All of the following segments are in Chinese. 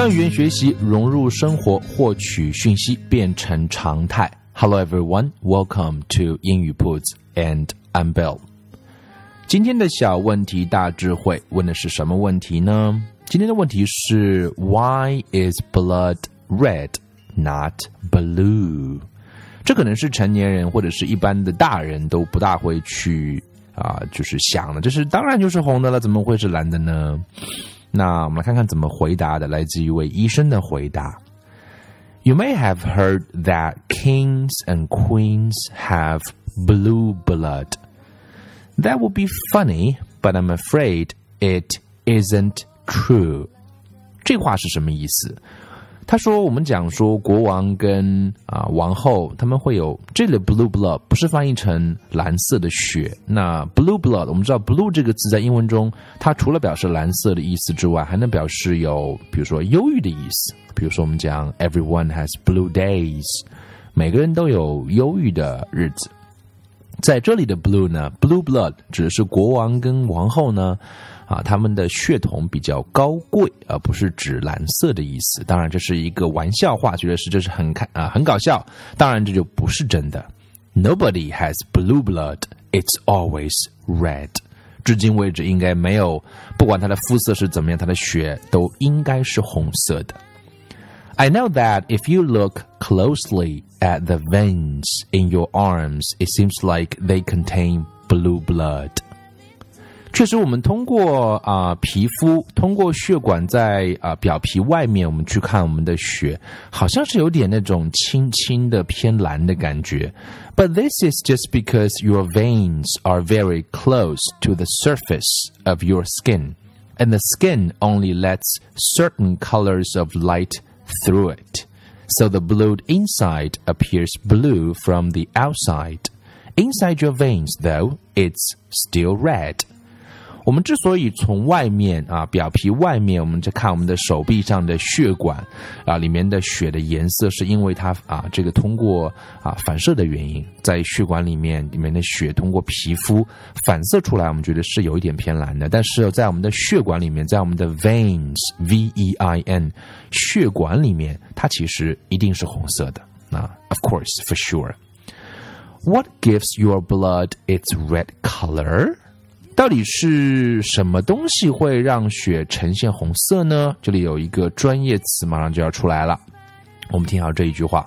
将语言学习融入生活，获取讯息变成常态。Hello everyone, welcome to 英语 Puts and I'm Bill。今天的小问题大智慧问的是什么问题呢？今天的问题是 Why is blood red, not blue？这可能是成年人或者是一般的大人都不大会去啊，就是想的，就是当然就是红的了，怎么会是蓝的呢？那我们来看看怎么回答的，来自一位医生的回答。You may have heard that kings and queens have blue blood. That would be funny, but I'm afraid it isn't true. 这话是什么意思？ 他说：“我们讲说国王跟啊王后他们会有这里 blue blood 不是翻译成蓝色的血。那 blue blood 我们知道 blue 这个字在英文中，它除了表示蓝色的意思之外，还能表示有比如说忧郁的意思。比如说我们讲 everyone has blue days，每个人都有忧郁的日子。在这里的 blue 呢，blue blood 指的是国王跟王后呢。”啊，他们的血统比较高贵，而不是指蓝色的意思。当然，这是一个玩笑话，觉得是这是很看啊，很搞笑。当然，这就不是真的。Nobody has blue blood; it's always red。至今为止，应该没有，不管他的肤色是怎么样，他的血都应该是红色的。I know that if you look closely at the veins in your arms, it seems like they contain blue blood. 确实，我们通过啊皮肤，通过血管在啊表皮外面，我们去看我们的血，好像是有点那种轻轻的偏蓝的感觉。But this is just because your veins are very close to the surface of your skin, and the skin only lets certain colors of light through it. So the blood inside appears blue from the outside. Inside your veins, though, it's still red. 我们之所以从外面啊表皮外面，我们在看我们的手臂上的血管啊里面的血的颜色，是因为它啊这个通过啊反射的原因，在血管里面里面的血通过皮肤反射出来，我们觉得是有一点偏蓝的。但是在我们的血管里面，在我们的 veins v e i n 血管里面，它其实一定是红色的啊，of course for sure。What gives your blood its red color? 到底是什么东西会让血呈现红色呢？这里有一个专业词，马上就要出来了。我们听好这一句话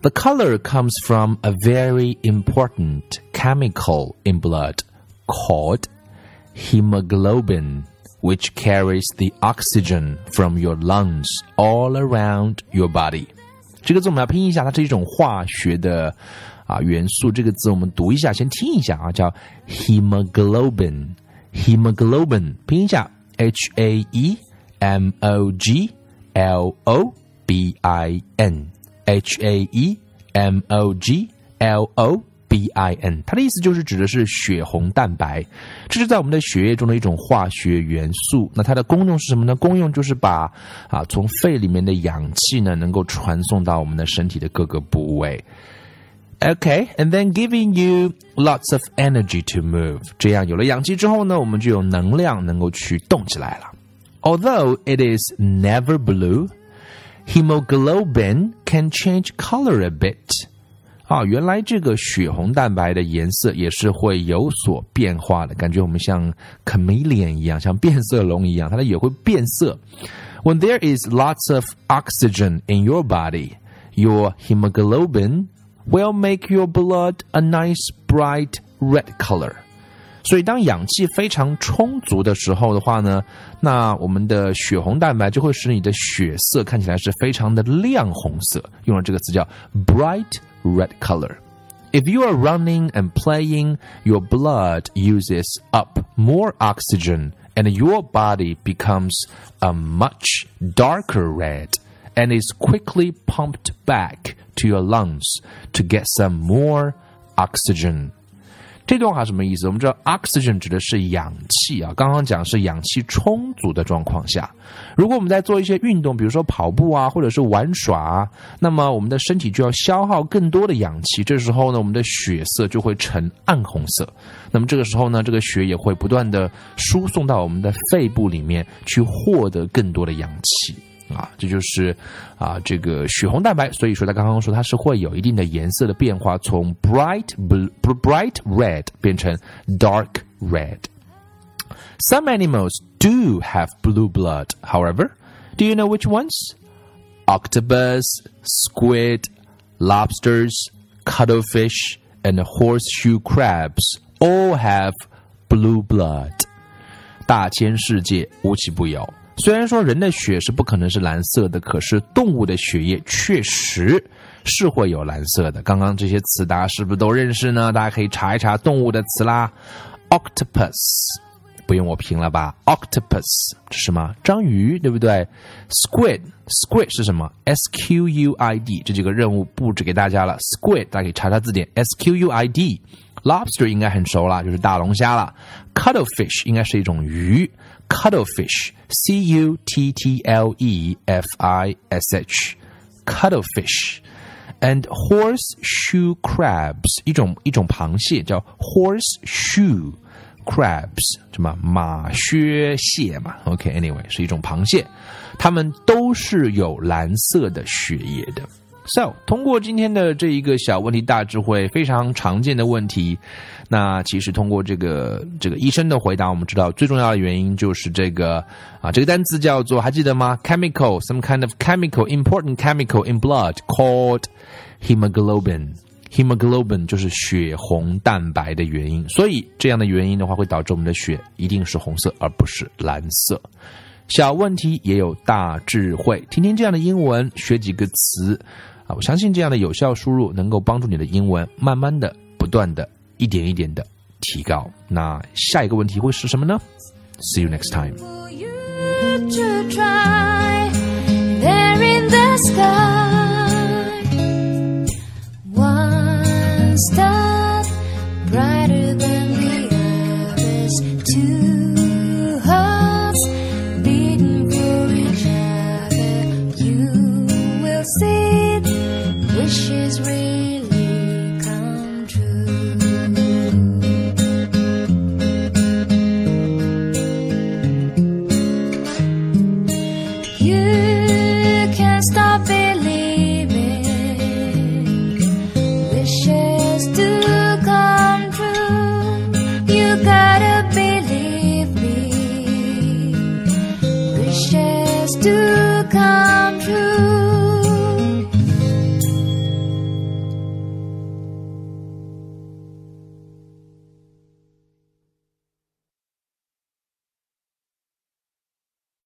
：The color comes from a very important chemical in blood called hemoglobin, which carries the oxygen from your lungs all around your body。这个字我们要拼一下，它是一种化学的。啊，元素这个字我们读一下，先听一下啊，叫 hemoglobin，hemoglobin 拼一下 h a e m o g l o b i n，h a e m o g l o b i n，它的意思就是指的是血红蛋白，这是在我们的血液中的一种化学元素。那它的功用是什么呢？功用就是把啊从肺里面的氧气呢，能够传送到我们的身体的各个部位。Okay, and then giving you lots of energy to move. 这样有了氧气之后呢，我们就有能量能够去动起来了。Although it is never blue, hemoglobin can change color a bit. 啊，原来这个血红蛋白的颜色也是会有所变化的，感觉我们像 chameleon 一样，像变色龙一样，它也会变色。When there is lots of oxygen in your body, your hemoglobin will make your blood a nice bright red color。所以，当氧气非常充足的时候的话呢，那我们的血红蛋白就会使你的血色看起来是非常的亮红色，用了这个词叫 bright red color。If you are running and playing, your blood uses up more oxygen and your body becomes a much darker red And is quickly pumped back to your lungs to get some more oxygen. 这段话什么意思？我们知道 oxygen 指的是氧气啊，刚刚讲是氧气充足的状况下，如果我们在做一些运动，比如说跑步啊，或者是玩耍，那么我们的身体就要消耗更多的氧气，这时候呢，我们的血色就会呈暗红色，那么这个时候呢，这个血也会不断的输送到我们的肺部里面去获得更多的氧气。啊，这就是啊，这个血红蛋白。所以说，他刚刚说它是会有一定的颜色的变化，从 bright blue bright red 变成 dark red。Some animals do have blue blood, however. Do you know which ones? Octopus, squid, lobsters, cuttlefish, and horseshoe crabs all have blue blood. 大千世界无奇不有。 虽然说人的血是不可能是蓝色的，可是动物的血液确实是会有蓝色的。刚刚这些词大家是不是都认识呢？大家可以查一查动物的词啦。Octopus 不用我拼了吧？Octopus 是什么？章鱼，对不对？Squid Squid 是什么？S Q U I D 这几个任务布置给大家了。Squid 大家可以查查字典。S Q U I D Lobster 应该很熟了，就是大龙虾了。Cuttlefish 应该是一种鱼。cuttlefish, C U T T L E F I S H, cuttlefish, and horseshoe crabs 一种一种螃蟹叫 horseshoe crabs 什么马靴蟹嘛？OK，anyway、okay, 是一种螃蟹，它们都是有蓝色的血液的。 So，通过今天的这一个小问题大智慧，非常常见的问题，那其实通过这个这个医生的回答，我们知道最重要的原因就是这个啊，这个单词叫做还记得吗？Chemical，some kind of chemical，important chemical in blood called hemoglobin。hemoglobin 就是血红蛋白的原因，所以这样的原因的话，会导致我们的血一定是红色，而不是蓝色。小问题也有大智慧，听听这样的英文，学几个词。我相信这样的有效输入能够帮助你的英文慢慢的、不断的、一点一点的提高。那下一个问题会是什么呢？See you next time. come.